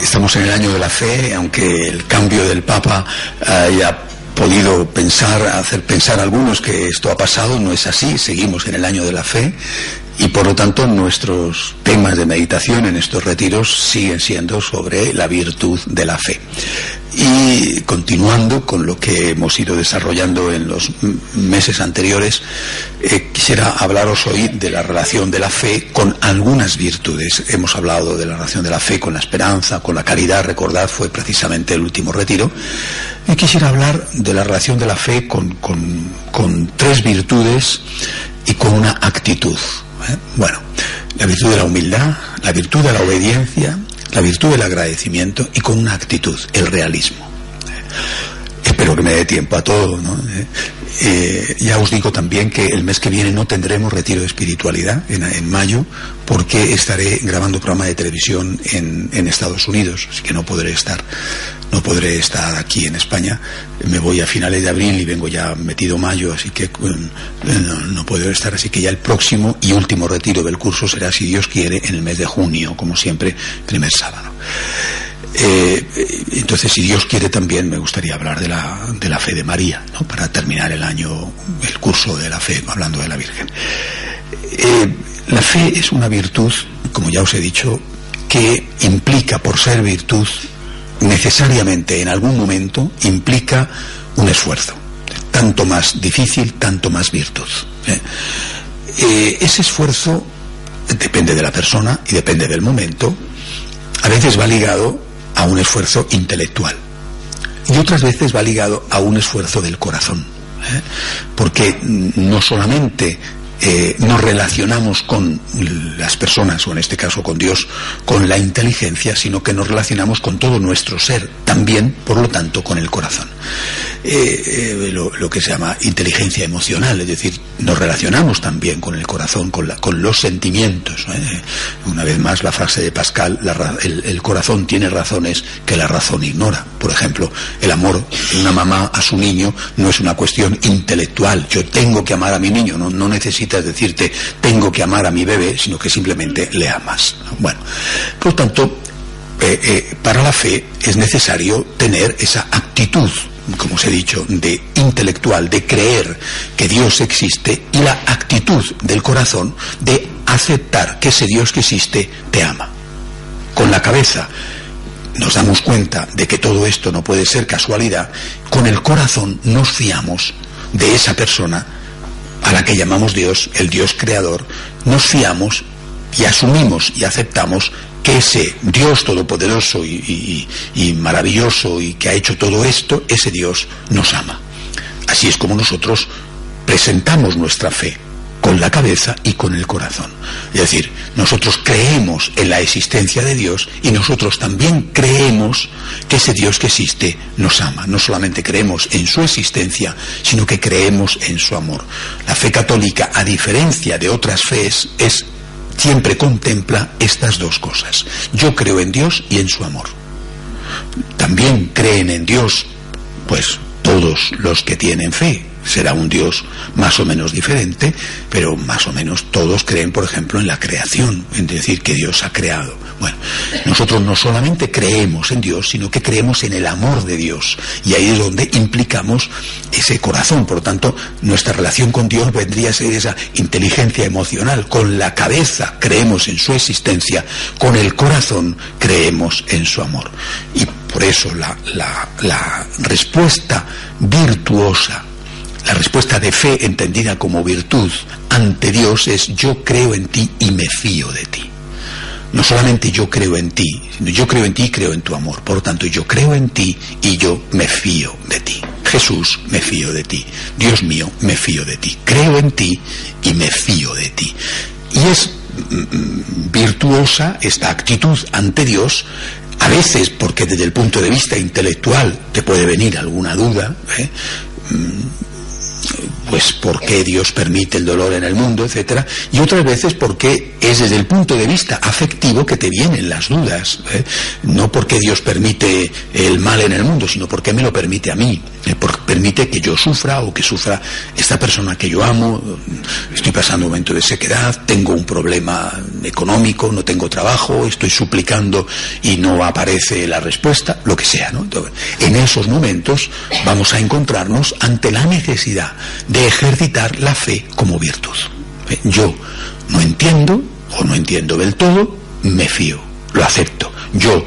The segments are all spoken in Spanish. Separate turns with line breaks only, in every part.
estamos en el año de la fe, aunque el cambio del Papa haya podido pensar, hacer pensar a algunos que esto ha pasado, no es así, seguimos en el año de la fe y por lo tanto nuestros temas de meditación en estos retiros siguen siendo sobre la virtud de la fe. Y continuando con lo que hemos ido desarrollando en los meses anteriores, eh, quisiera hablaros hoy de la relación de la fe con algunas virtudes. Hemos hablado de la relación de la fe con la esperanza, con la caridad, recordad, fue precisamente el último retiro. Y quisiera hablar de la relación de la fe con, con tres virtudes y con una actitud. ¿eh? Bueno, la virtud de la humildad, la virtud de la obediencia, la virtud del agradecimiento y con una actitud, el realismo. ¿eh? Espero que me dé tiempo a todo, ¿no? ¿Eh? ya os digo también que el mes que viene no tendremos retiro de espiritualidad en, mayo porque estaré grabando programa de televisión en, en, Estados Unidos, así que no podré estar no podré estar aquí en España. Me voy a finales de abril y vengo ya metido mayo, así que no, puedo estar. Así que ya el próximo y último retiro del curso será, si Dios quiere, en el mes de junio, como siempre, primer sábado. Eh, entonces, si Dios quiere, también me gustaría hablar de la, de la fe de María, ¿no? para terminar el año, el curso de la fe, hablando de la Virgen. Eh, la fe es una virtud, como ya os he dicho, que implica, por ser virtud, necesariamente en algún momento implica un esfuerzo. Tanto más difícil, tanto más virtud. ¿eh? Ese esfuerzo depende de la persona y depende del momento. A veces va ligado a un esfuerzo intelectual y otras veces va ligado a un esfuerzo del corazón. ¿eh? Porque no solamente eh, nos relacionamos con las personas, o en este caso con Dios, con la inteligencia, sino que nos relacionamos con todo nuestro ser, también, por lo tanto, con el corazón. Eh, eh, lo, que se llama inteligencia emocional, es decir, nos relacionamos también con el corazón, con, con los sentimientos. Una vez más, la frase de Pascal, el, corazón tiene razones que la razón ignora. Por ejemplo, el amor de una mamá a su niño no es una cuestión intelectual. Yo tengo que amar a mi niño, no, es decirte tengo que amar a mi bebé, sino que simplemente le amas. Bueno, por tanto, eh, eh, para la fe es necesario tener esa actitud, como os he dicho, de intelectual, de creer que Dios existe y la actitud del corazón de aceptar que ese Dios que existe te ama. Con la cabeza nos damos cuenta de que todo esto no puede ser casualidad, con el corazón nos fiamos de esa persona a la que llamamos Dios, el Dios creador, nos fiamos y asumimos y aceptamos que ese Dios todopoderoso y, maravilloso y que ha hecho todo esto, ese Dios nos ama. Así es como nosotros presentamos nuestra fe con la cabeza y con el corazón. Es decir, nosotros creemos en la existencia de Dios y nosotros también creemos que ese Dios que existe nos ama. No solamente creemos en su existencia, sino que creemos en su amor. La fe católica, a diferencia de otras fees, es siempre contempla estas dos cosas. Yo creo en Dios y en su amor. También creen en Dios, pues todos los que tienen fe, será un Dios más o menos diferente, pero más o menos todos creen, por ejemplo, en la creación, en decir que Dios ha creado. Bueno, nosotros no solamente creemos en Dios, sino que creemos en el amor de Dios. Y ahí es donde implicamos ese corazón. Por lo tanto, nuestra relación con Dios vendría a ser esa inteligencia emocional. Con la cabeza creemos en su existencia, con el corazón creemos en su amor. Y por eso la, la respuesta virtuosa la respuesta de fe entendida como virtud ante Dios es yo creo en ti y me fío de ti. No solamente yo creo en ti, sino yo creo en ti y creo en tu amor. Por lo tanto, yo creo en ti y yo me fío de ti. Jesús, me fío de ti. Dios mío, me fío de ti. Creo en ti y me fío de ti. Y es mm, mm, virtuosa esta actitud ante Dios a veces porque desde el punto de vista intelectual te puede venir alguna duda, ¿eh? Pues por qué Dios permite el dolor en el mundo, etcétera, y otras veces porque es desde el punto de vista afectivo que te vienen las dudas, ¿eh? no porque Dios permite el mal en el mundo, sino porque me lo permite a mí. eh, permite que yo sufra o que sufra esta persona que yo amo, estoy pasando un momento de sequedad, tengo un problema económico, no tengo trabajo, estoy suplicando y no aparece la respuesta, lo que sea. ¿no? en esos momentos vamos a encontrarnos ante la necesidad de ejercitar la fe como virtud. Eh, yo no entiendo o no entiendo del todo, me fío, lo acepto. Yo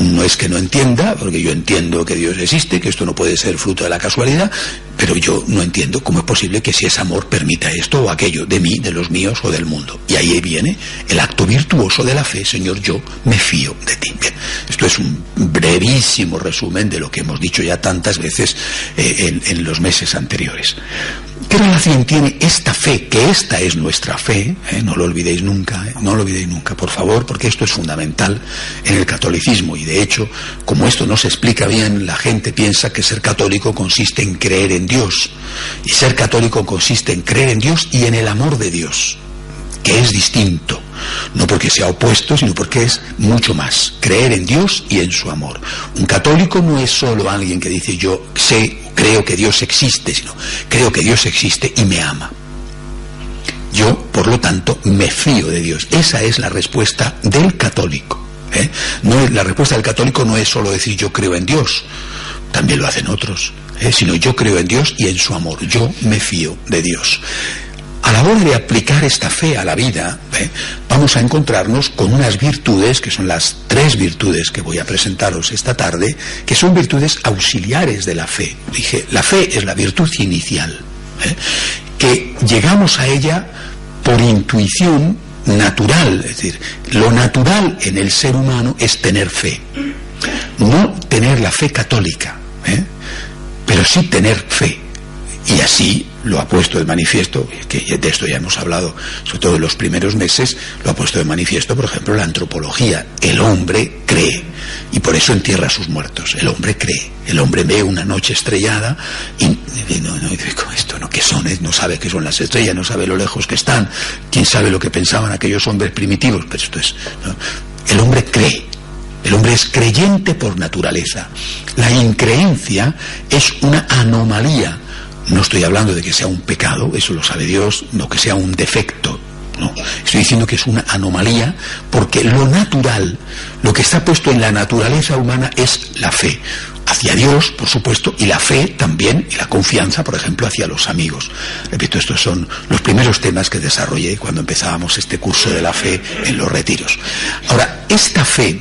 no es que no entienda, porque yo entiendo que Dios existe, que esto no puede ser fruto de la casualidad, pero yo no entiendo cómo es posible que si es amor permita esto o aquello de mí, de los míos o del mundo. Y ahí viene el acto virtuoso de la fe, Señor, yo me fío de ti. Bien, esto es un brevísimo resumen de lo que hemos dicho ya tantas veces eh, en los meses anteriores. ¿Qué relación tiene esta fe? Que esta es nuestra fe, ¿eh? no lo olvidéis nunca, ¿eh? no lo olvidéis nunca, por favor, porque esto es fundamental en el catolicismo y de hecho, como esto no se explica bien, la gente piensa que ser católico consiste en creer en Dios y ser católico consiste en creer en Dios y en el amor de Dios, que es distinto, no porque sea opuesto, sino porque es mucho más, creer en Dios y en su amor. Un católico no es solo alguien que dice yo sé creo que Dios existe, sino creo que Dios existe y me ama. Yo, por lo tanto, me fío de Dios. Esa es la respuesta del católico. ¿eh? No, la respuesta del católico no es solo decir yo creo en Dios, también lo hacen otros, ¿eh? sino yo creo en Dios y en su amor. Yo me fío de Dios. A la hora de aplicar esta fe a la vida, ¿eh? vamos a encontrarnos con unas virtudes, que son las tres virtudes que voy a presentaros esta tarde, que son virtudes auxiliares de la fe. Dije, la fe es la virtud inicial, ¿eh? que llegamos a ella por intuición natural, es decir, lo natural en el ser humano es tener fe, no tener la fe católica. Pero sí tener fe. Y así lo ha puesto de manifiesto, que de esto ya hemos hablado, sobre todo en los primeros meses, lo ha puesto de manifiesto, por ejemplo, la antropología. El hombre cree y por eso entierra a sus muertos. El hombre cree. El hombre ve una noche estrellada y no, no, esto no, ¿qué son? No sabe qué son las estrellas, no sabe lo lejos que están, quién sabe lo que pensaban aquellos hombres primitivos, pero esto es. El hombre cree. El hombre es creyente por naturaleza. La increencia es una anomalía no estoy hablando de que sea un pecado, eso lo sabe Dios, no que sea un defecto. No, estoy diciendo que es una anomalía porque lo natural, lo que está puesto en la naturaleza humana es la fe hacia Dios, por supuesto, y la fe también, y la confianza, por ejemplo, hacia los amigos. Repito, estos son los primeros temas que desarrollé cuando empezábamos este curso de la fe en los retiros. Ahora, esta fe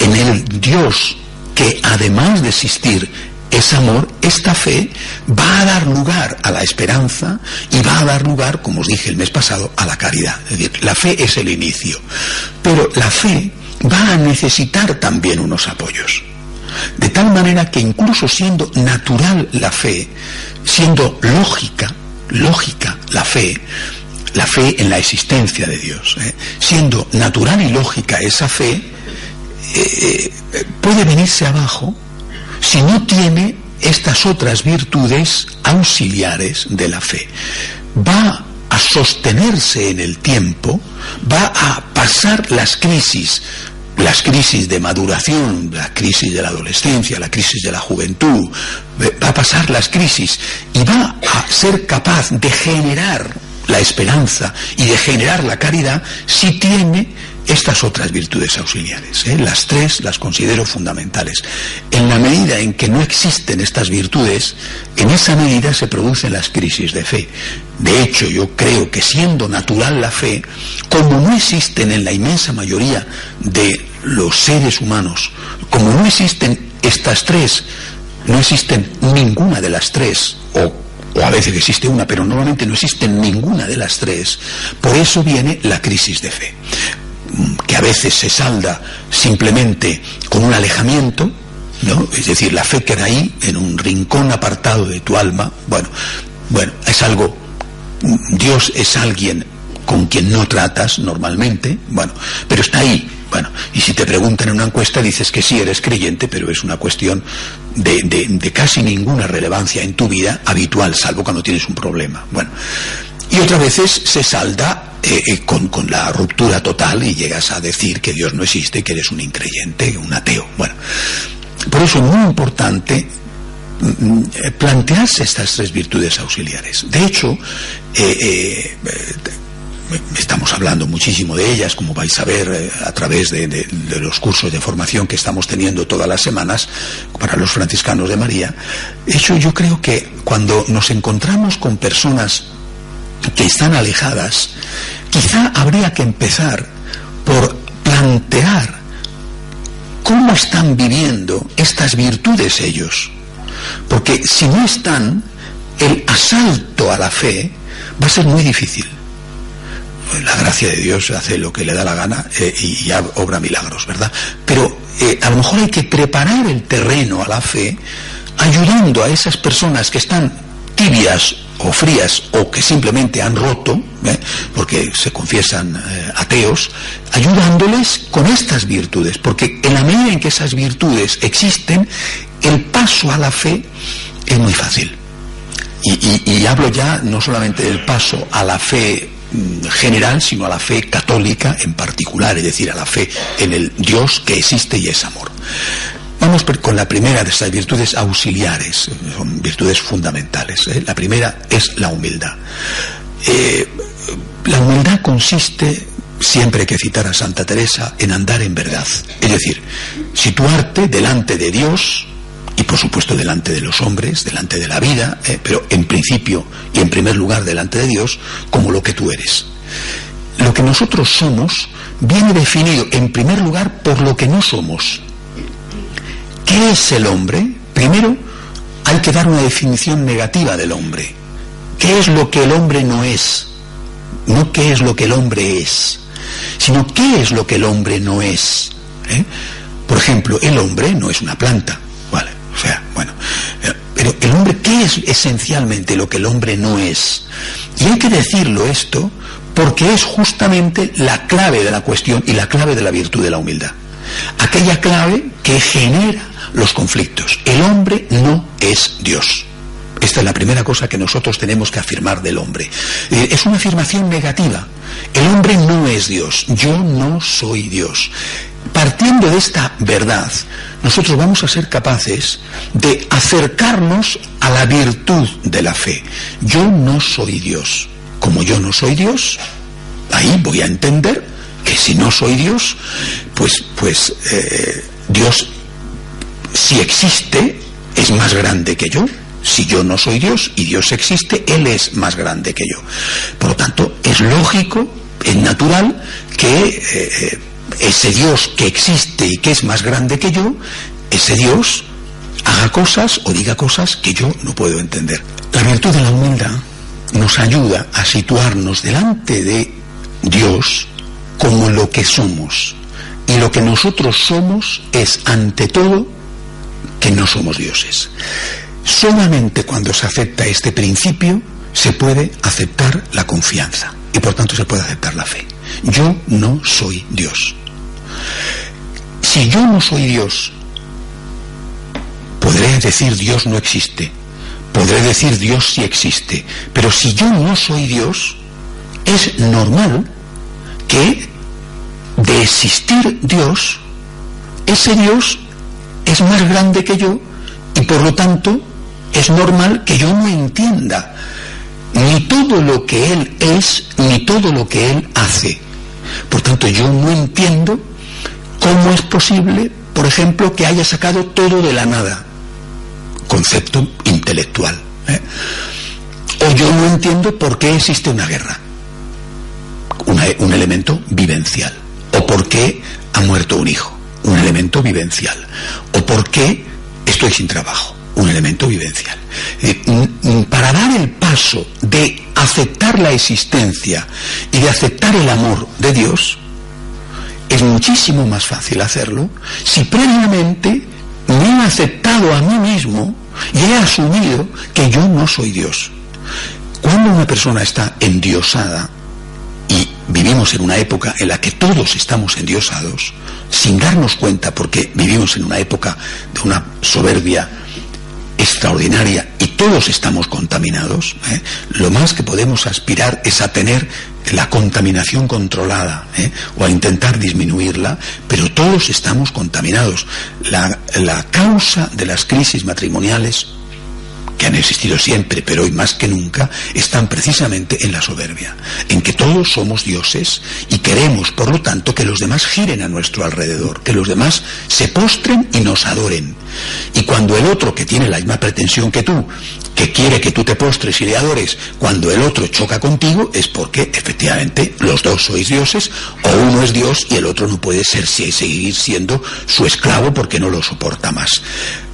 en el Dios que además de existir es amor, esta fe va a dar lugar a la esperanza y va a dar lugar, como os dije el mes pasado, a la caridad. Es decir, la fe es el inicio, pero la fe va a necesitar también unos apoyos. De tal manera que incluso siendo natural la fe, siendo lógica, lógica la fe, la fe en la existencia de Dios, ¿eh? siendo natural y lógica esa fe, eh, eh, puede venirse abajo si no tiene estas otras virtudes auxiliares de la fe. Va a sostenerse en el tiempo, va a pasar las crisis, las crisis de maduración, la crisis de la adolescencia, la crisis de la juventud, va a pasar las crisis y va a ser capaz de generar la esperanza y de generar la caridad si tiene estas otras virtudes auxiliares. ¿eh? Las tres las considero fundamentales. En la medida en que no existen estas virtudes, en esa medida se producen las crisis de fe. De hecho, yo creo que siendo natural la fe, como no existen en la inmensa mayoría de los seres humanos, como no existen estas tres, no existen ninguna de las tres, o a veces existe una, pero normalmente no existe ninguna de las tres, por eso viene la crisis de fe que a veces se salda simplemente con un alejamiento, ¿no? Es decir, la fe queda ahí, en un rincón apartado de tu alma. Bueno, bueno, es algo. Dios es alguien con quien no tratas normalmente, bueno, pero está ahí. Bueno, y si te preguntan en una encuesta dices que sí eres creyente, pero es una cuestión de, de, casi ninguna relevancia en tu vida habitual, salvo cuando tienes un problema. Bueno, y otras veces se salda eh, eh, con, con, la ruptura total y llegas a decir que Dios no existe, que eres un increyente, un ateo. Bueno, por eso es muy importante mm, plantearse estas tres virtudes auxiliares. De hecho, eh, estamos hablando muchísimo de ellas, como vais a ver eh, a través de, los cursos de formación que estamos teniendo todas las semanas para los franciscanos de María. Hecho, yo creo que cuando nos encontramos con personas que están alejadas, quizá habría que empezar por plantear cómo están viviendo estas virtudes ellos. Porque si no están, el asalto a la fe va a ser muy difícil la gracia de Dios hace lo que le da la gana eh, y, ya obra milagros, ¿verdad? Pero eh, a lo mejor hay que preparar el terreno a la fe ayudando a esas personas que están tibias o frías o que simplemente han roto, ¿eh? porque se confiesan ateos, ayudándoles con estas virtudes, porque en la medida en que esas virtudes existen, el paso a la fe es muy fácil. y hablo ya no solamente del paso a la fe Mm, general, sino a la fe católica en particular, es decir, a la fe en el Dios que existe y es amor. Vamos con la primera de estas virtudes auxiliares, son virtudes fundamentales. ¿eh? La primera es la humildad. Eh, la humildad consiste, siempre que citar a Santa Teresa, en andar en verdad. Es decir, situarte delante de Dios, y por supuesto delante de los hombres, delante de la vida, eh, pero en principio y en primer lugar delante de Dios, como lo que tú eres. Lo que nosotros somos viene definido en primer lugar por lo que no somos. ¿Qué es el hombre? Primero hay que dar una definición negativa del hombre. ¿Qué es lo que el hombre no es? No qué es lo que el hombre es, sino qué es lo que el hombre no es. ¿Eh? Por ejemplo, el hombre no es una planta, o sea, bueno, eh, pero el hombre, ¿qué es esencialmente lo que el hombre no es? Y hay que decirlo esto porque es justamente la clave de la cuestión y la clave de la virtud de la humildad. Aquella clave que genera los conflictos. El hombre no es Dios. Esta es la primera cosa que nosotros tenemos que afirmar del hombre. Eh, es una afirmación negativa. El hombre no es Dios. Yo no soy Dios. Partiendo de esta verdad, nosotros vamos a ser capaces de acercarnos a la virtud de la fe. Yo no soy Dios. Como yo no soy Dios, ahí voy a entender que si no soy Dios, pues, pues eh, Dios, si existe, es más grande que yo. Si yo no soy Dios y Dios existe, Él es más grande que yo. Por lo tanto, es lógico, es natural que eh, eh, ese Dios que existe y que es más grande que yo, ese Dios haga cosas o diga cosas que yo no puedo entender. La virtud de la humildad nos ayuda a situarnos delante de Dios como lo que somos. Y lo que nosotros somos es, ante todo, que no somos dioses. Solamente cuando se acepta este principio se puede aceptar la confianza y por tanto se puede aceptar la fe. Yo no soy Dios. Si yo no soy Dios, podré decir Dios no existe, podré decir Dios sí existe, pero si yo no soy Dios, es normal que de existir Dios, ese Dios es más grande que yo y por lo tanto es normal que yo no entienda ni todo lo que Él es, ni todo lo que Él hace. Por tanto, yo no entiendo cómo es posible, por ejemplo, que haya sacado todo de la nada. Concepto intelectual. ¿eh? O yo no entiendo por qué existe una guerra. un elemento vivencial. O por qué ha muerto un hijo. Un elemento vivencial. O por qué estoy sin trabajo un elemento vivencial. Para dar el paso de aceptar la existencia y de aceptar el amor de Dios, es muchísimo más fácil hacerlo si previamente me he aceptado a mí mismo y he asumido que yo no soy Dios. Cuando una persona está endiosada, vivimos en una época en la que todos estamos endiosados, sin darnos cuenta porque vivimos en una época de una soberbia extraordinaria y todos estamos contaminados, ¿eh? lo más que podemos aspirar es a tener la contaminación controlada ¿eh? o a intentar disminuirla, pero todos estamos contaminados. La, la causa de las crisis matrimoniales que han existido siempre, pero hoy más que nunca, están precisamente en la soberbia, en que todos somos dioses y queremos, por lo tanto, que los demás giren a nuestro alrededor, que los demás se postren y nos adoren. Y cuando el otro, que tiene la misma pretensión que tú, que quiere que tú te postres y le adores, cuando el otro choca contigo, es porque efectivamente los dos sois dioses, o uno es Dios y el otro no puede ser seguir siendo su esclavo porque no lo soporta más.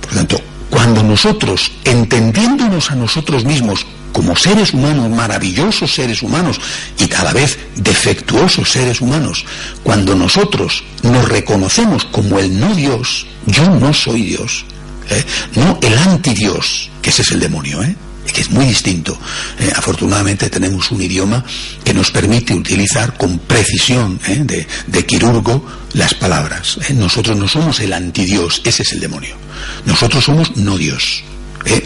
Por lo tanto, cuando nosotros, entendiéndonos a nosotros mismos como seres humanos, maravillosos seres humanos y cada vez defectuosos seres humanos, cuando nosotros nos reconocemos como el no Dios, yo no soy Dios, ¿eh? no el anti-Dios, que ese es el demonio, ¿eh? Que es muy distinto. Eh, afortunadamente tenemos un idioma que nos permite utilizar con precisión de, de, quirurgo las palabras. Nosotros no somos el antidios, ese es el demonio. Nosotros somos no Dios.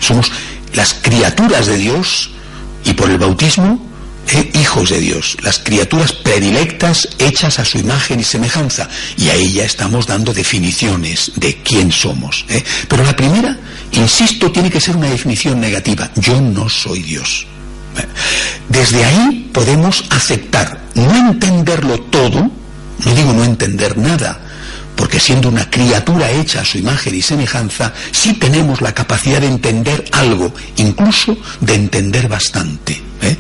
Somos las criaturas de Dios y por el bautismo hijos de Dios, las criaturas predilectas hechas a su imagen y semejanza. Y ahí ya estamos dando definiciones de quién somos. ¿eh? Pero la primera, insisto, tiene que ser una definición negativa. Yo no soy Dios. ¿eh? Desde ahí podemos aceptar, no entenderlo todo, no digo no entender nada, porque siendo una criatura hecha a su imagen y semejanza, sí tenemos la capacidad de entender algo, incluso de entender bastante. ¿eh?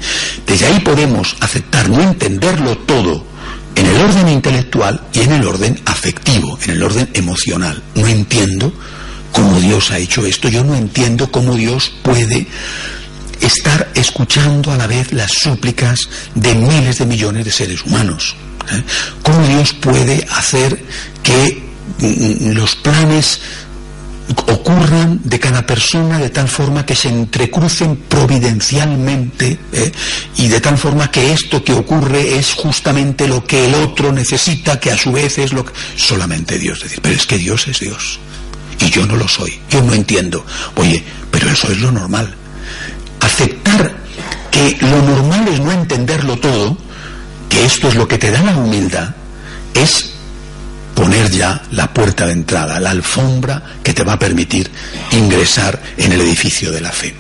Desde ahí podemos aceptar no entenderlo todo en el orden intelectual y en el orden afectivo, en el orden emocional. No entiendo cómo Dios ha hecho esto, yo no entiendo cómo Dios puede estar escuchando a la vez las súplicas de miles de millones de seres humanos. ¿eh? ¿Cómo Dios puede hacer que mm, mm, los planes ocurran de cada persona de tal forma que se entrecrucen providencialmente ¿eh? y de tal forma que esto que ocurre es justamente lo que el otro necesita, que a su vez es lo que solamente Dios. decir, pero es que Dios es Dios y yo no lo soy, yo no entiendo. Oye, pero eso es lo normal. Aceptar que lo normal es no entenderlo todo, que esto es lo que te da la humildad, es poner ya la puerta de entrada, la alfombra que te va a permitir ingresar en el edificio de la fe.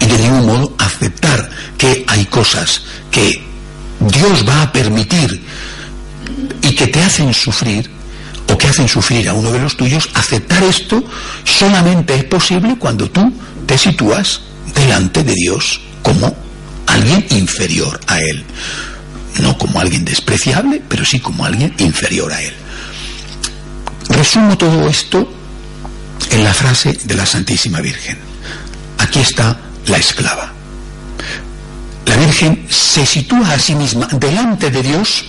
Y de ningún modo aceptar que hay cosas que Dios va a permitir y que te hacen sufrir o que hacen sufrir a uno de los tuyos, aceptar esto solamente es posible cuando tú te sitúas delante de Dios como alguien inferior a Él. No como alguien despreciable, pero sí como alguien inferior a Él. Resumo todo esto en la frase de la Santísima Virgen. Aquí está la esclava. La Virgen se sitúa a sí misma delante de Dios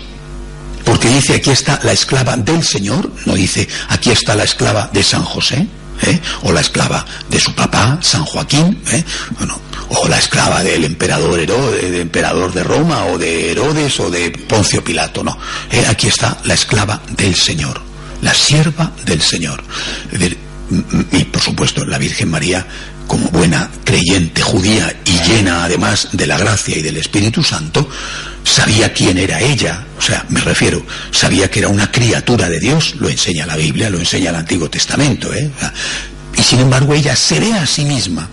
porque dice aquí está la esclava del Señor, no dice aquí está la esclava de San José, ¿eh? o la esclava de su papá, San Joaquín, ¿eh? bueno, o la esclava del emperador Herodes, del emperador de Roma, o de Herodes, o de Poncio Pilato, no. ¿eh? aquí está la esclava del Señor la sierva del Señor. y por supuesto la Virgen María, como buena creyente judía y llena además de la gracia y del Espíritu Santo, sabía quién era ella, o sea, me refiero, sabía que era una criatura de Dios, lo enseña la Biblia, lo enseña el Antiguo Testamento, ¿eh? y sin embargo ella se ve a sí misma,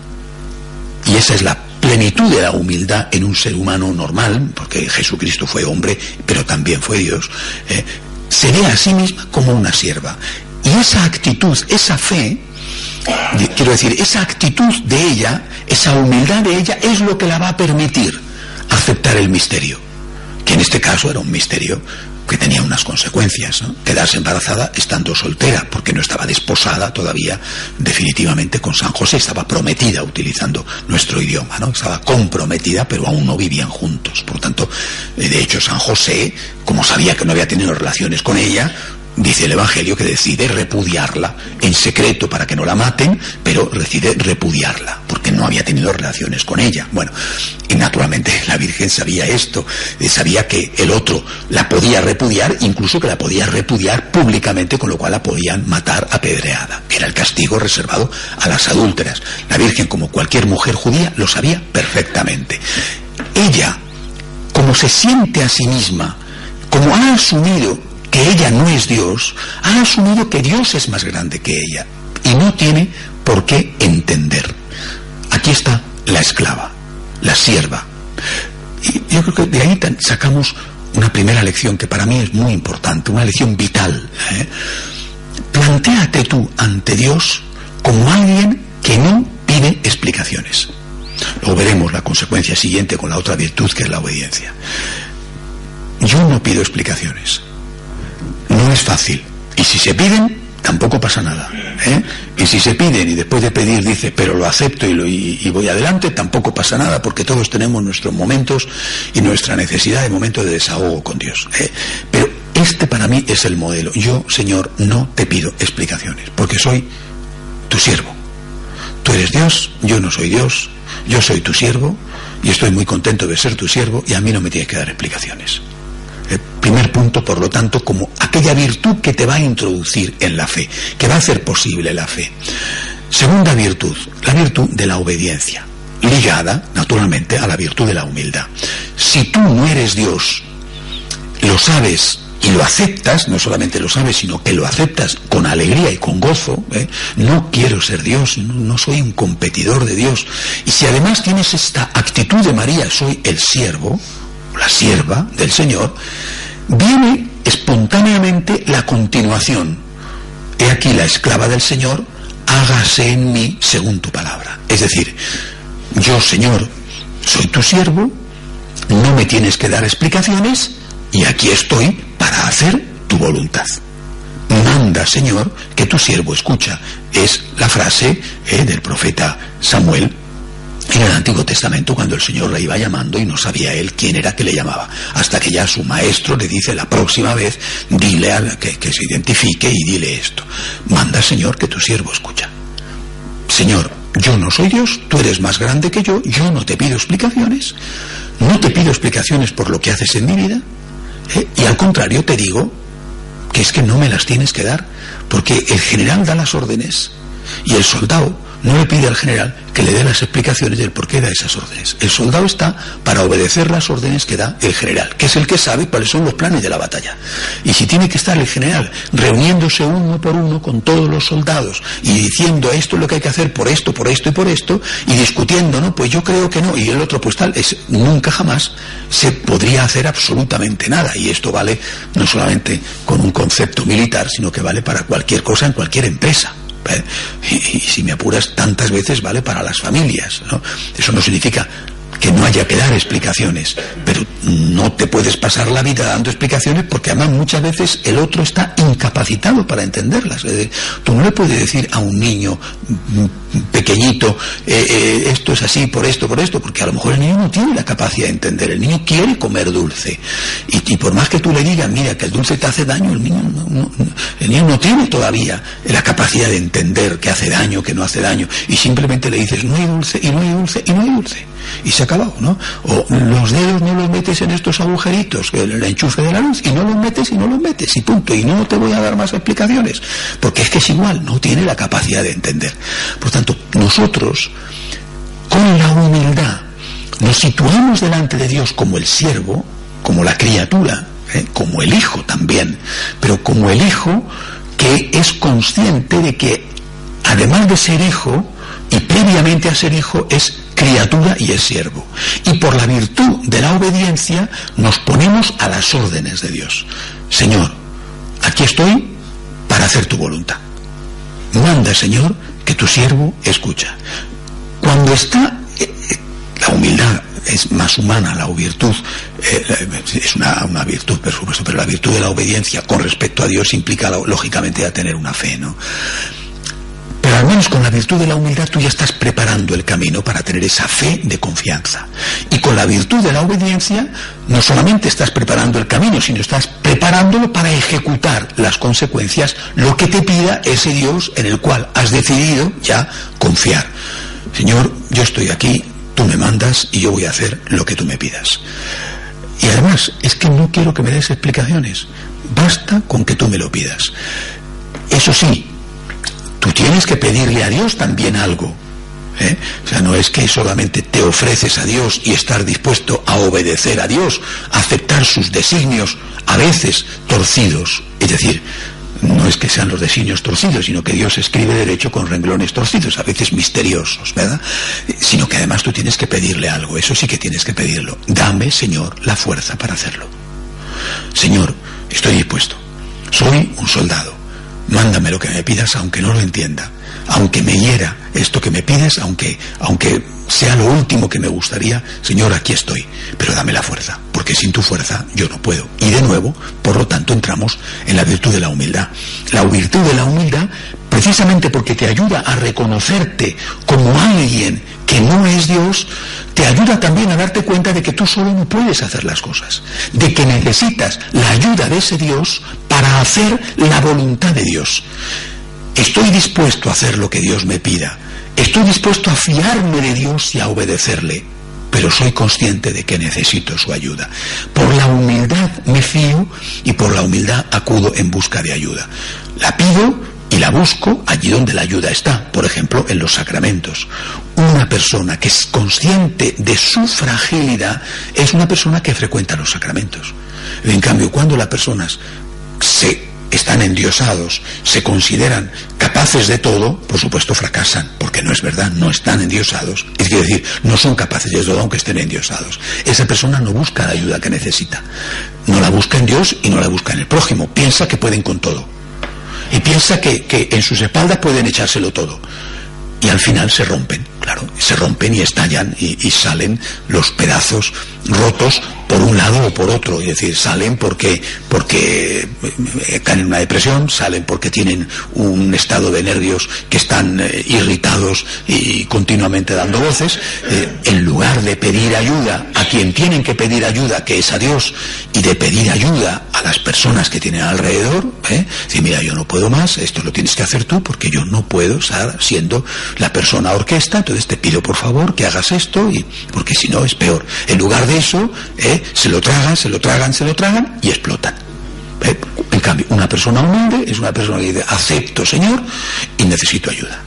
y esa es la plenitud de la humildad en un ser humano normal, porque Jesucristo fue hombre, pero también fue Dios, ¿eh? Se ve a sí misma como una sierva. Y esa actitud, esa fe, quiero decir, esa actitud de ella, esa humildad de ella, es lo que la va a permitir aceptar el misterio, que en este caso era un misterio que tenía unas consecuencias, ¿no? quedarse embarazada estando soltera, porque no estaba desposada todavía definitivamente con San José, estaba prometida utilizando nuestro idioma, ¿no? estaba comprometida, pero aún no vivían juntos. Por tanto, eh, de hecho, San José, como sabía que no había tenido relaciones con ella, dice el Evangelio que decide repudiarla en secreto para que no la maten, pero decide repudiarla porque no había tenido relaciones con ella. Bueno, y naturalmente la Virgen sabía esto, eh, sabía que el otro la podía repudiar, incluso que la podía repudiar públicamente, con lo cual la podían matar apedreada, era el castigo reservado a las adúlteras. La Virgen, como cualquier mujer judía, lo sabía perfectamente. Ella, como se siente a sí misma, como ha asumido que ella no es Dios, ha asumido que Dios es más grande que ella y no tiene por qué entender. aquí está la esclava, la sierva. Y yo creo que de ahí sacamos una primera lección que para mí es muy importante, una lección vital. ¿eh? Plantéate tú ante Dios como alguien que no pide explicaciones. Luego veremos la consecuencia siguiente con la otra virtud que es la obediencia. Yo no pido explicaciones. Es fácil. Y si se piden, tampoco pasa nada. ¿eh? Y si se piden y después de pedir dice, pero lo acepto y, voy adelante, tampoco pasa nada, porque todos tenemos nuestros momentos y nuestra necesidad de momento de desahogo con Dios. ¿eh? Pero este para mí es el modelo. Yo, Señor, no te pido explicaciones, porque soy tu siervo. Tú eres Dios, yo no soy Dios, yo soy tu siervo y estoy muy contento de ser tu siervo y a mí no me tienes que dar explicaciones. El primer punto, por lo tanto, como aquella virtud que te va a introducir en la fe, que va a hacer posible la fe. Segunda virtud, la virtud de la obediencia, ligada, naturalmente, a la virtud de la humildad. Si tú no eres Dios, lo sabes y lo aceptas, no solamente lo sabes, sino que lo aceptas con alegría y con gozo, ¿eh? no quiero ser Dios, no, soy un competidor de Dios. Y si además tienes esta actitud de María, soy el siervo, la sierva del Señor, viene espontáneamente la continuación. He aquí la esclava del Señor, hágase en mí según tu palabra. Es decir, yo, Señor, soy tu siervo, no me tienes que dar explicaciones y aquí estoy para hacer tu voluntad. Manda, Señor, que tu siervo escucha. Es la frase eh, del profeta Samuel en el Antiguo Testamento cuando el Señor la iba llamando y no sabía él quién era que le llamaba, hasta que ya su maestro le dice la próxima vez, dile a que, se identifique y dile esto. Manda, Señor, que tu siervo escucha. Señor, yo no soy Dios, tú eres más grande que yo, yo no te pido explicaciones, no te pido explicaciones por lo que haces en mi vida, ¿eh? y al contrario te digo que es que no me las tienes que dar, porque el general da las órdenes y el soldado no le pide al general que le dé las explicaciones del por qué da esas órdenes. El soldado está para obedecer las órdenes que da el general, que es el que sabe cuáles son los planes de la batalla. Y si tiene que estar el general reuniéndose uno por uno con todos los soldados y diciendo esto es lo que hay que hacer por esto, por esto y por esto, y discutiendo, ¿no? Pues yo creo que no, y el otro pues tal, es, nunca jamás se podría hacer absolutamente nada. Y esto vale no solamente con un concepto militar, sino que vale para cualquier cosa en cualquier empresa. ¿Eh? Y, si me apuras tantas veces vale para las familias. ¿no? Eso no significa que no haya que dar explicaciones, pero no te puedes pasar la vida dando explicaciones porque además muchas veces el otro está incapacitado para entenderlas. tú no le puedes decir a un niño pequeñito eh, eh, esto es así por esto, por esto, porque a lo mejor el niño no tiene la capacidad de entender, el niño quiere comer dulce. Y, por más que tú le digas, mira, que el dulce te hace daño, el niño no, el niño no tiene todavía la capacidad de entender que hace daño, que no hace daño, y simplemente le dices, no hay dulce, y no hay dulce, y no hay dulce y se acabado, ¿no? O los dedos no los metes en estos agujeritos, el enchufe de la luz, y no los metes y no los metes, y punto. Y no te voy a dar más explicaciones, porque es que es igual, no tiene la capacidad de entender. Por tanto, nosotros, con la humildad, nos situamos delante de Dios como el siervo, como la criatura, ¿eh? como el hijo también, pero como el hijo que es consciente de que, además de ser hijo, y previamente a ser hijo, es criatura y es siervo. Y por la virtud de la obediencia nos ponemos a las órdenes de Dios. Señor, aquí estoy para hacer tu voluntad. Manda, Señor, que tu siervo escucha. Cuando está eh, eh, la humildad es más humana, la virtud eh, es una, una, virtud, por supuesto, pero la virtud de la obediencia con respecto a Dios implica lógicamente a tener una fe, ¿no? Al menos con la virtud de la humildad tú ya estás preparando el camino para tener esa fe de confianza. Y con la virtud de la obediencia no solamente estás preparando el camino, sino estás preparándolo para ejecutar las consecuencias, lo que te pida ese Dios en el cual has decidido ya confiar. Señor, yo estoy aquí, tú me mandas y yo voy a hacer lo que tú me pidas. Y además, es que no quiero que me des explicaciones. Basta con que tú me lo pidas. Eso sí, tú tienes que pedirle a Dios también algo. ¿eh? O sea, no es que solamente te ofreces a Dios y estar dispuesto a obedecer a Dios, a aceptar sus designios, a veces torcidos. Es decir, no es que sean los designios torcidos, sino que Dios escribe derecho con renglones torcidos, a veces misteriosos, ¿verdad? Sino que además tú tienes que pedirle algo, eso sí que tienes que pedirlo. Dame, Señor, la fuerza para hacerlo. Señor, estoy dispuesto. Soy un soldado. Mándame lo que me pidas aunque no lo entienda, aunque me hiera esto que me pides, aunque, aunque sea lo último que me gustaría, Señor, aquí estoy, pero dame la fuerza, porque sin tu fuerza yo no puedo. Y de nuevo, por lo tanto, entramos en la virtud de la humildad. La virtud de la humildad, precisamente porque te ayuda a reconocerte como alguien que no es Dios, te ayuda también a darte cuenta de que tú solo no puedes hacer las cosas, de que necesitas la ayuda de ese Dios para hacer la voluntad de Dios. Estoy dispuesto a hacer lo que Dios me pida. Estoy dispuesto a fiarme de Dios y a obedecerle. Pero soy consciente de que necesito su ayuda. Por la humildad me fío y por la humildad acudo en busca de ayuda. La pido y la busco allí donde la ayuda está, por ejemplo, en los sacramentos. Una persona que es consciente de su fragilidad es una persona que frecuenta los sacramentos. En cambio, cuando las personas se están endiosados, se consideran capaces de todo, por supuesto fracasan, porque no es verdad, no están endiosados. Es decir, no son capaces de todo aunque estén endiosados. Esa persona no busca la ayuda que necesita. No la busca en Dios y no la busca en el prójimo. Piensa que pueden con todo. Y piensa que, en sus espaldas pueden echárselo todo. Y al final se rompen, claro, se rompen y estallan y salen los pedazos rotos por un lado o por otro, es decir, salen porque, porque eh, caen en una depresión, salen porque tienen un estado de nervios que están eh, irritados y continuamente dando voces, eh, en lugar de pedir ayuda a quien tienen que pedir ayuda, que es a Dios, y de pedir ayuda a las personas que tienen alrededor, ¿eh? decir, mira, yo no puedo más, esto lo tienes que hacer tú porque yo no puedo estar siendo la persona orquesta, te pido por favor que hagas esto, y, porque si no es peor. En lugar de eso, ¿eh? se lo tragan, se lo tragan, se lo tragan y explotan. ¿eh? En cambio, una persona humilde es una persona que dice, acepto Señor y necesito ayuda,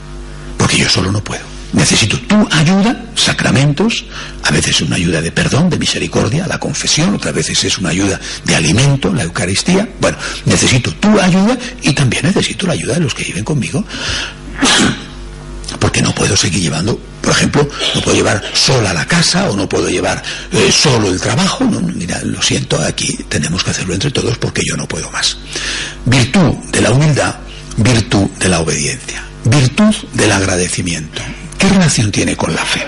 porque yo solo no puedo. Necesito tu ayuda, sacramentos, a veces una ayuda de perdón, de misericordia, la confesión, otras veces es una ayuda de alimento, la Eucaristía. Bueno, necesito tu ayuda y también necesito la ayuda de los que viven conmigo porque no puedo seguir llevando, por ejemplo, no puedo llevar sola la casa o no puedo llevar eh, solo el trabajo. No, mira, lo siento, aquí tenemos que hacerlo entre todos porque yo no puedo más. Virtud de la humildad, virtud de la obediencia, virtud del agradecimiento. ¿Qué relación tiene con la fe?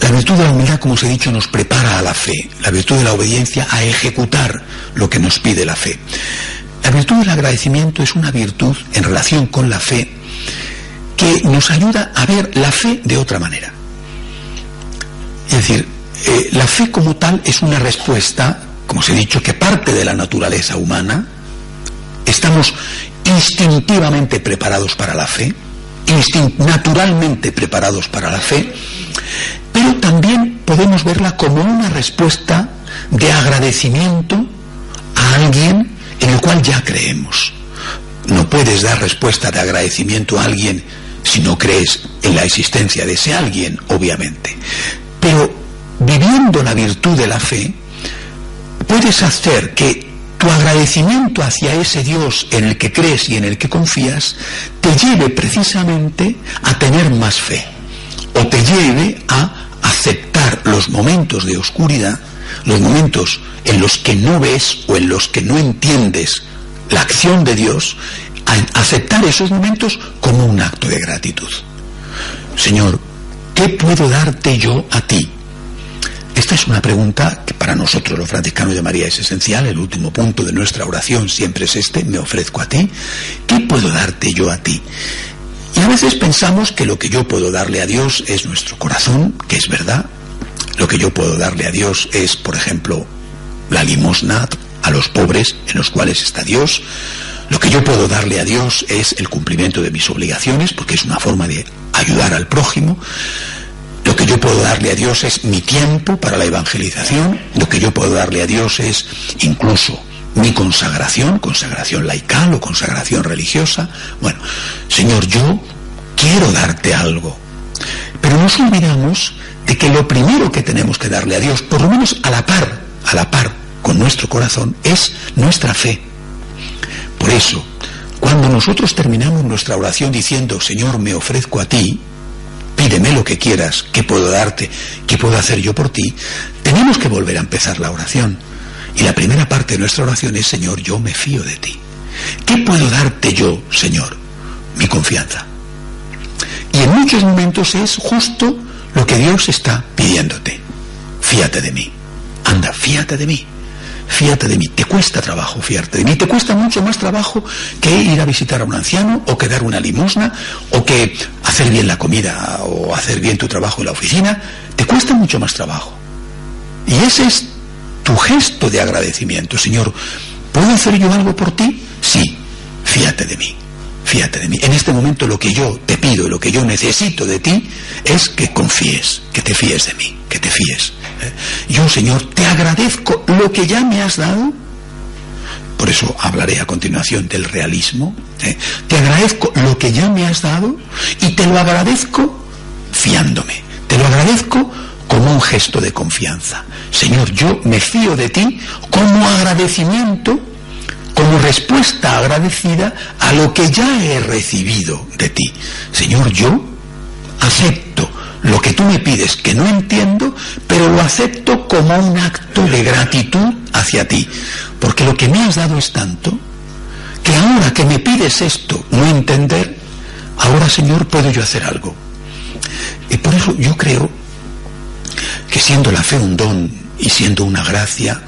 La virtud de la humildad, como os he dicho, nos prepara a la fe. La virtud de la obediencia a ejecutar lo que nos pide la fe. La virtud del agradecimiento es una virtud en relación con la fe que nos ayuda a ver la fe de otra manera. Es decir, eh, la fe como tal es una respuesta, como os he dicho, que parte de la naturaleza humana. Estamos instintivamente preparados para la fe, naturalmente preparados para la fe, pero también podemos verla como una respuesta de agradecimiento a alguien en el cual ya creemos. No puedes dar respuesta de agradecimiento a alguien si no crees en la existencia de ese alguien, obviamente. Pero viviendo la virtud de la fe, puedes hacer que tu agradecimiento hacia ese Dios en el que crees y en el que confías te lleve precisamente a tener más fe o te lleve a aceptar los momentos de oscuridad los momentos en los que no ves o en los que no entiendes la acción de Dios, aceptar esos momentos como un acto de gratitud. Señor, ¿qué puedo darte yo a ti? Esta es una pregunta que para nosotros los franciscanos de María es esencial. El último punto de nuestra oración siempre es este, me ofrezco a ti. ¿Qué puedo darte yo a ti? Y a veces pensamos que lo que yo puedo darle a Dios es nuestro corazón, que es verdad, lo que yo puedo darle a Dios es, por ejemplo, la limosna a los pobres en los cuales está Dios. Lo que yo puedo darle a Dios es el cumplimiento de mis obligaciones, porque es una forma de ayudar al prójimo. Lo que yo puedo darle a Dios es mi tiempo para la evangelización. Lo que yo puedo darle a Dios es incluso mi consagración, consagración laical o consagración religiosa. Bueno, Señor, yo quiero darte algo. Pero nos olvidamos de que lo primero que tenemos que darle a Dios, por lo menos a la par, a la par con nuestro corazón, es nuestra fe. Por eso, cuando nosotros terminamos nuestra oración diciendo, Señor, me ofrezco a ti, pídeme lo que quieras, ¿qué puedo darte? ¿Qué puedo hacer yo por ti? Tenemos que volver a empezar la oración. Y la primera parte de nuestra oración es, Señor, yo me fío de ti. ¿Qué puedo darte yo, Señor? Mi confianza. Y en muchos momentos es justo lo que Dios está pidiéndote. Fíate de mí. Anda, fíate de mí. Fíate de mí. Te cuesta trabajo fiarte de mí. Te cuesta mucho más trabajo que ir a visitar a un anciano o que dar una limosna o que hacer bien la comida o hacer bien tu trabajo en la oficina. Te cuesta mucho más trabajo. Y ese es tu gesto de agradecimiento. Señor, ¿puedo hacer yo algo por ti? Sí, fíate de mí. Fíate de mí. En este momento lo que yo te pido, lo que yo necesito de ti es que confíes, que te fíes de mí, que te fíes. ¿eh? Yo, Señor, te agradezco lo que ya me has dado. Por eso hablaré a continuación del realismo. ¿eh? Te agradezco lo que ya me has dado y te lo agradezco fiándome. Te lo agradezco como un gesto de confianza. Señor, yo me fío de ti como agradecimiento como respuesta agradecida a lo que ya he recibido de ti. Señor, yo acepto lo que tú me pides que no entiendo, pero lo acepto como un acto de gratitud hacia ti, porque lo que me has dado es tanto que ahora que me pides esto, no entender, ahora Señor puedo yo hacer algo. Y por eso yo creo que siendo la fe un don y siendo una gracia,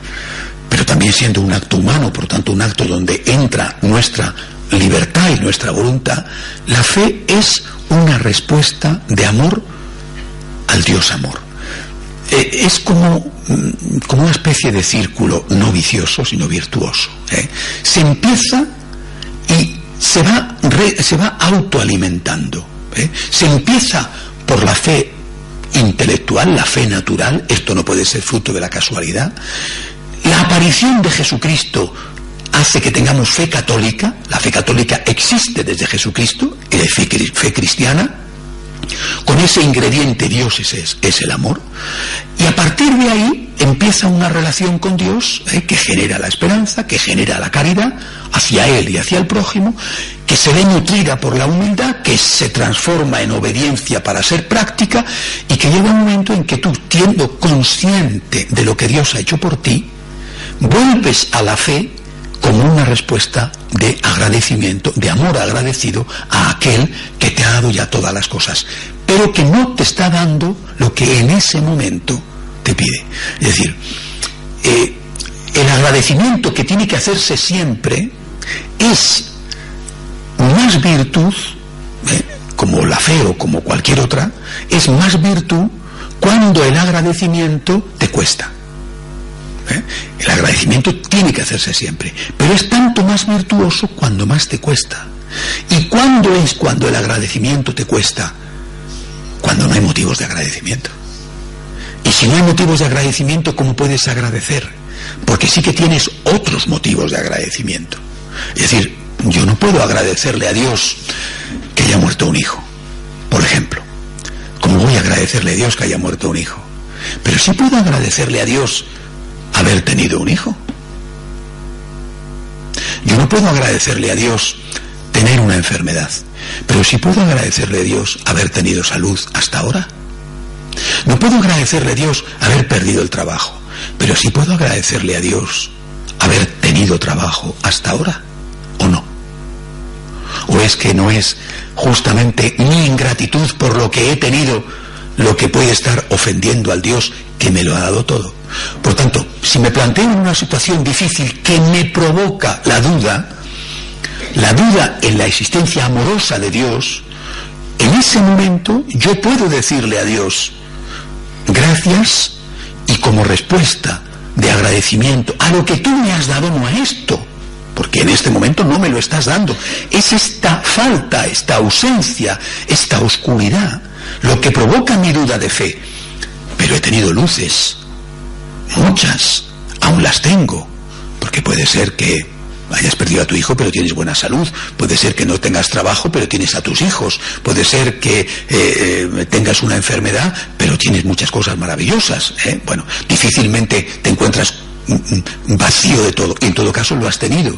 pero también siendo un acto humano, por tanto un acto donde entra nuestra libertad y nuestra voluntad, la fe es una respuesta de amor al Dios amor. Eh, es como, mm, como, una especie de círculo no vicioso, sino virtuoso. ¿eh? Se empieza y se va, se va autoalimentando. ¿eh? Se empieza por la fe intelectual, la fe natural, esto no puede ser fruto de la casualidad, la aparición de Jesucristo hace que tengamos fe católica, la fe católica existe desde Jesucristo, es fe, fe cristiana, con ese ingrediente Dios es, es, el amor, y a partir de ahí empieza una relación con Dios eh, que genera la esperanza, que genera la caridad hacia Él y hacia el prójimo, que se ve nutrida por la humildad, que se transforma en obediencia para ser práctica y que llega un momento en que tú, siendo consciente de lo que Dios ha hecho por ti, vuelves a la fe como una respuesta de agradecimiento, de amor agradecido a aquel que te ha dado ya todas las cosas, pero que no te está dando lo que en ese momento te pide. Es decir, eh, el agradecimiento que tiene que hacerse siempre es más virtud, ¿eh? como la fe o como cualquier otra, es más virtud cuando el agradecimiento te cuesta. ¿Eh? El agradecimiento tiene que hacerse siempre, pero es tanto más virtuoso cuando más te cuesta. ¿Y cuándo es cuando el agradecimiento te cuesta? Cuando no hay motivos de agradecimiento. Y si no hay motivos de agradecimiento, ¿cómo puedes agradecer? Porque sí que tienes otros motivos de agradecimiento. Es decir, yo no puedo agradecerle a Dios que haya muerto un hijo, por ejemplo. ¿Cómo voy a agradecerle a Dios que haya muerto un hijo? Pero sí puedo agradecerle a Dios haber tenido un hijo. Yo no puedo agradecerle a Dios tener una enfermedad, pero sí puedo agradecerle a Dios haber tenido salud hasta ahora. No puedo agradecerle a Dios haber perdido el trabajo, pero sí puedo agradecerle a Dios haber tenido trabajo hasta ahora, ¿o no? ¿O es que no es justamente mi ingratitud por lo que he tenido lo que puede estar ofendiendo al Dios que me lo ha dado todo? Por tanto, si me planteo en una situación difícil que me provoca la duda, la duda en la existencia amorosa de Dios, en ese momento yo puedo decirle a Dios, gracias y como respuesta de agradecimiento a lo que tú me has dado, no a esto, porque en este momento no me lo estás dando. Es esta falta, esta ausencia, esta oscuridad, lo que provoca mi duda de fe. Pero he tenido luces, muchas, aún las tengo, porque puede ser que hayas perdido a tu hijo pero tienes buena salud, puede ser que no tengas trabajo pero tienes a tus hijos, puede ser que eh, eh, tengas una enfermedad pero tienes muchas cosas maravillosas. ¿eh? Bueno, difícilmente te encuentras vacío de todo, en todo caso lo has tenido.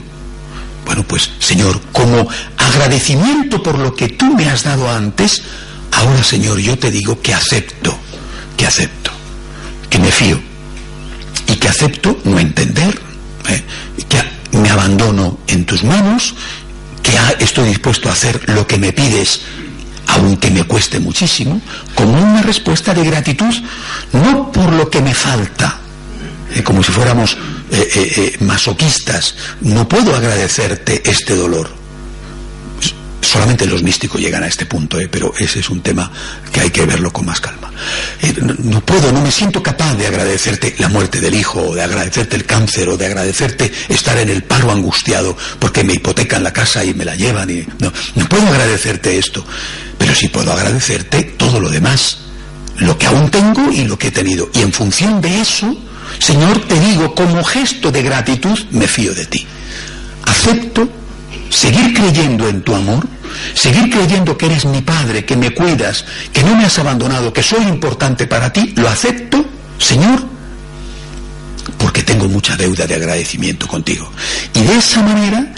Bueno, pues Señor, como agradecimiento por lo que tú me has dado antes, ahora Señor, yo te digo que acepto, que acepto, que me fío y que acepto no entender, ¿eh? que me abandono en tus manos, que estoy dispuesto a hacer lo que me pides aunque me cueste muchísimo, como una respuesta de gratitud, no por lo que me falta, eh, como si fuéramos eh, masoquistas, no puedo agradecerte este dolor. Solamente los místicos llegan a este punto, pero ese es un tema que hay que verlo con más calma. no, puedo, no me siento capaz de agradecerte la muerte del hijo, o de agradecerte el cáncer, o de agradecerte estar en el paro angustiado porque me hipotecan la casa y me la llevan. Y, no, no puedo agradecerte esto. Pero sí puedo agradecerte todo lo demás, lo que aún tengo y lo que he tenido. Y en función de eso, Señor, te digo, como gesto de gratitud, me fío de ti. Acepto seguir creyendo en tu amor, seguir creyendo que eres mi Padre, que me cuidas, que no me has abandonado, que soy importante para ti, lo acepto, Señor, porque tengo mucha deuda de agradecimiento contigo. Y de esa manera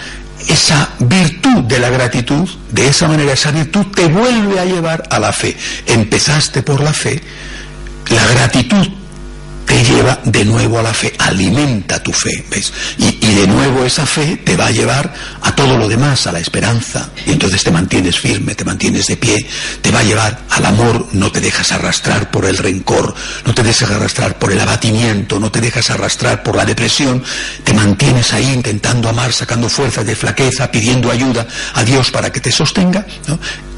esa virtud de la gratitud, de esa manera esa virtud te vuelve a llevar a la fe. Empezaste por la fe, la gratitud de nuevo a la fe, alimenta tu fe, ¿ves? Y, de nuevo esa fe te va a llevar a todo lo demás, a la esperanza, y entonces te mantienes firme, te mantienes de pie, te va a llevar al amor, no te dejas arrastrar por el rencor, no te dejas arrastrar por el abatimiento, no te dejas arrastrar por la depresión, te mantienes ahí intentando amar, sacando fuerzas de flaqueza, pidiendo ayuda a Dios para que te sostenga.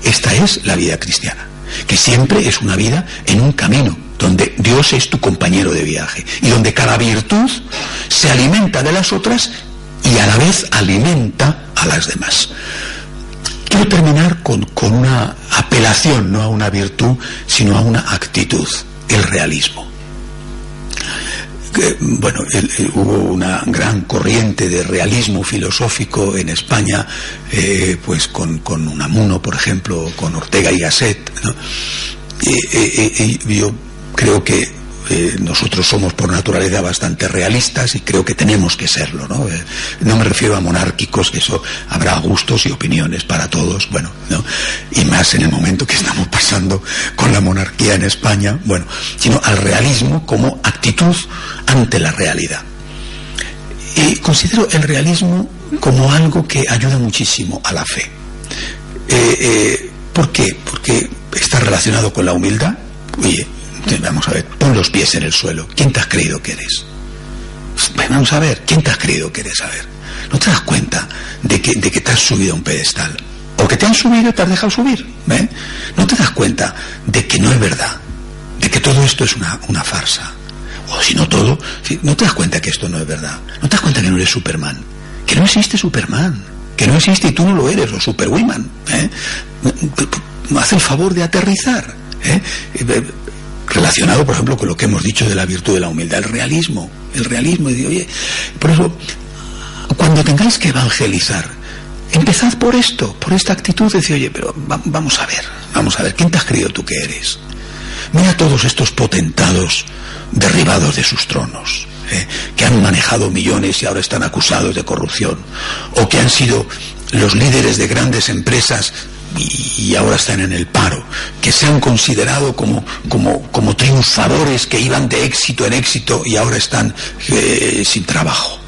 Esta es la vida cristiana, que siempre es una vida en un camino, donde Dios es tu compañero de viaje y donde cada virtud se alimenta de las otras y a la vez alimenta a las demás. Quiero terminar con, una apelación, no a una virtud, sino a una actitud, el realismo. Bueno, hubo una gran corriente de realismo filosófico en España, eh, pues con, con Unamuno, por ejemplo, con Ortega y Gasset. y yo creo que eh, nosotros somos por naturaleza bastante realistas y creo que tenemos que serlo, ¿no? Eh, no me refiero a monárquicos, que eso habrá gustos y opiniones para todos, bueno, ¿no? Y más en el momento que estamos pasando con la monarquía en España, bueno, sino al realismo como actitud ante la realidad. Y considero el realismo como algo que ayuda muchísimo a la fe. Eh, ¿Por qué? Porque está relacionado con la humildad. Oye, Vamos a ver, pon los pies en el suelo. ¿Quién te has creído que eres? Vamos a ver, ¿quién te has creído que eres? A ver, ¿no te das cuenta de que, de que te has subido a un pedestal? O que te han subido y te has dejado subir. ¿eh? ¿No te das cuenta de que no es verdad? De que todo esto es una, una farsa. O si no todo, ¿no te das cuenta que esto no es verdad? ¿No te das cuenta que no eres Superman? Que no existe Superman. Que no existe y tú no lo eres, o Superwoman. ¿eh? Haz el favor de aterrizar. ¿eh? Relacionado, por ejemplo, con lo que hemos dicho de la virtud de la humildad, el realismo, el realismo, y oye, por eso, cuando tengáis que evangelizar, empezad por esto, por esta actitud, de decir, oye, pero vamos a ver, vamos a ver, ¿quién te has creído tú que eres? Mira todos estos potentados derribados de sus tronos, ¿eh? que han manejado millones y ahora están acusados de corrupción, o que han sido los líderes de grandes empresas y, ahora están en el paro, que se han considerado como, como, como triunfadores que iban de éxito en éxito y ahora están eh, sin trabajo.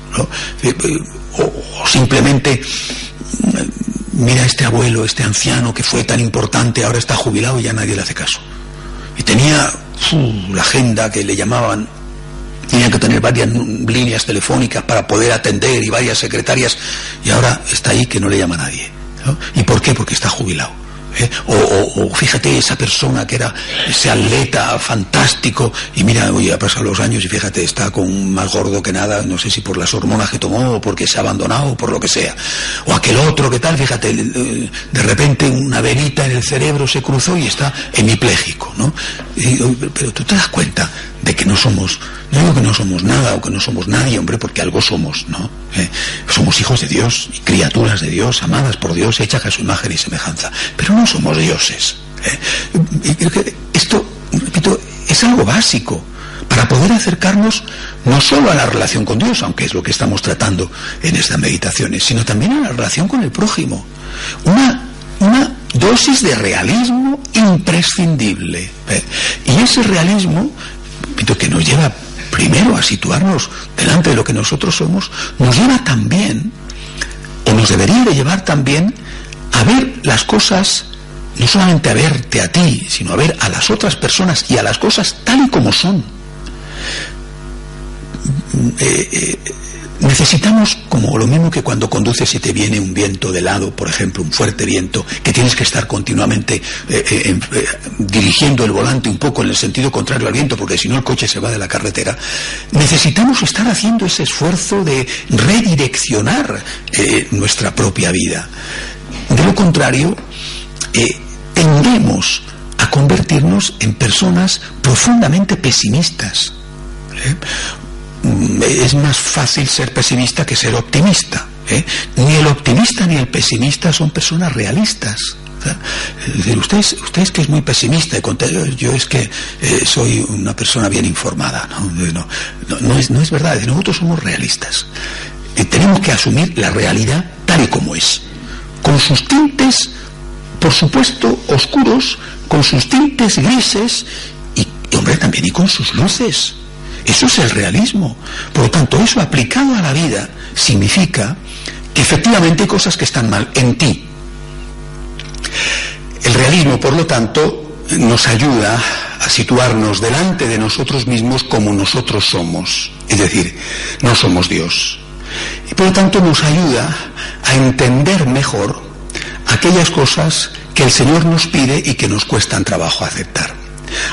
Eh, eh, o, simplemente, mm, mira este abuelo, este anciano que fue tan importante, ahora está jubilado y ya nadie le hace caso. Y tenía la agenda que le llamaban tenía que tener varias líneas telefónicas para poder atender y varias secretarias y ahora está ahí que no le llama a nadie. ¿Y por qué? Porque está jubilado. ¿Eh? O, fíjate esa persona que era ese atleta fantástico y mira, oye, ha pasado los años y fíjate, está con más gordo que nada, no sé si por las hormonas que tomó o porque se ha abandonado o por lo que sea. O aquel otro que tal, fíjate, de repente una velita en el cerebro se cruzó y está hemipléjico, ¿no? pero tú te das cuenta de que no somos, no digo que no somos nada o que no somos nadie, hombre, porque algo somos, ¿no? ¿Eh? Somos hijos de Dios, criaturas de Dios, amadas por Dios, hechas a su imagen y semejanza, pero no somos dioses. ¿eh? Esto, repito, es algo básico para poder acercarnos no solo a la relación con Dios, aunque es lo que estamos tratando en estas meditaciones, sino también a la relación con el prójimo. Una, dosis de realismo imprescindible. Y ese realismo, que nos lleva primero a situarnos delante de lo que nosotros somos, nos lleva también, o nos debería de llevar también, a ver las cosas, no solamente a verte a ti, sino a ver a las otras personas y a las cosas tal y como son. Eh, eh, necesitamos, como lo mismo que cuando conduces y te viene un viento de lado, por ejemplo, un fuerte viento, que tienes que estar continuamente eh, dirigiendo el volante un poco en el sentido contrario al viento, porque si no el coche se va de la carretera, necesitamos estar haciendo ese esfuerzo de redireccionar nuestra propia vida. De lo contrario, tendemos a convertirnos en personas profundamente pesimistas. ¿eh? Es más fácil ser pesimista que ser optimista. ¿eh? Ni el optimista ni el pesimista son personas realistas. Decir, usted es, que es muy pesimista, yo es que eh, soy una persona bien informada. No, es, no es verdad, nosotros somos realistas. Y tenemos que asumir la realidad tal y como es, con sus tintes, por supuesto, oscuros, con sus tintes grises y, hombre, también y con sus luces. Eso es el realismo. Por lo tanto, eso aplicado a la vida significa que efectivamente hay cosas que están mal en ti. El realismo, por lo tanto, nos ayuda a situarnos delante de nosotros mismos como nosotros somos. Es decir, no somos Dios. Y por lo tanto nos ayuda a entender mejor aquellas cosas que el Señor nos pide y que nos cuestan trabajo aceptar.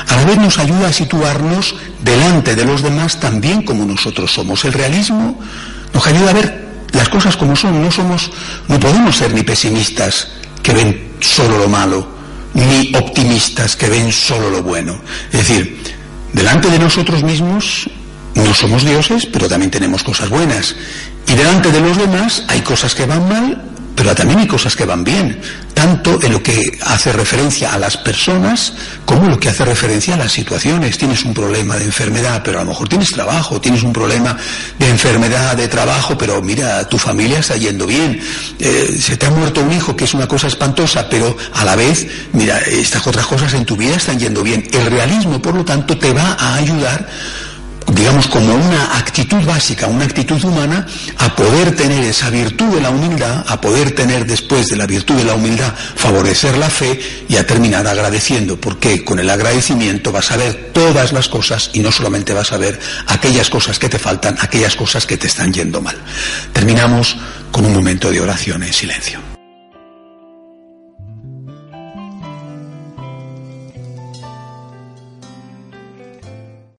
A la vez nos ayuda a situarnos delante de los demás también como nosotros somos. El realismo nos ayuda a ver las cosas como son. No somos, no podemos ser ni pesimistas que ven solo lo malo, ni optimistas que ven solo lo bueno. Es decir, delante de nosotros mismos no somos dioses, pero también tenemos cosas buenas. Y delante de los demás hay cosas que van mal pero también hay cosas que van bien, tanto en lo que hace referencia a las personas como en lo que hace referencia a las situaciones. Tienes un problema de enfermedad, pero a lo mejor tienes trabajo, tienes un problema de enfermedad, de trabajo, pero mira, tu familia está yendo bien. Eh, se te ha muerto un hijo, que es una cosa espantosa, pero a la vez, mira, estas otras cosas en tu vida están yendo bien. El realismo, por lo tanto, te va a ayudar digamos, como una actitud básica, una actitud humana, a poder tener esa virtud de la humildad, a poder tener después de la virtud de la humildad, favorecer la fe y a terminar agradeciendo, porque con el agradecimiento vas a ver todas las cosas y no solamente vas a ver aquellas cosas que te faltan, aquellas cosas que te están yendo mal. Terminamos con un momento de oración en silencio.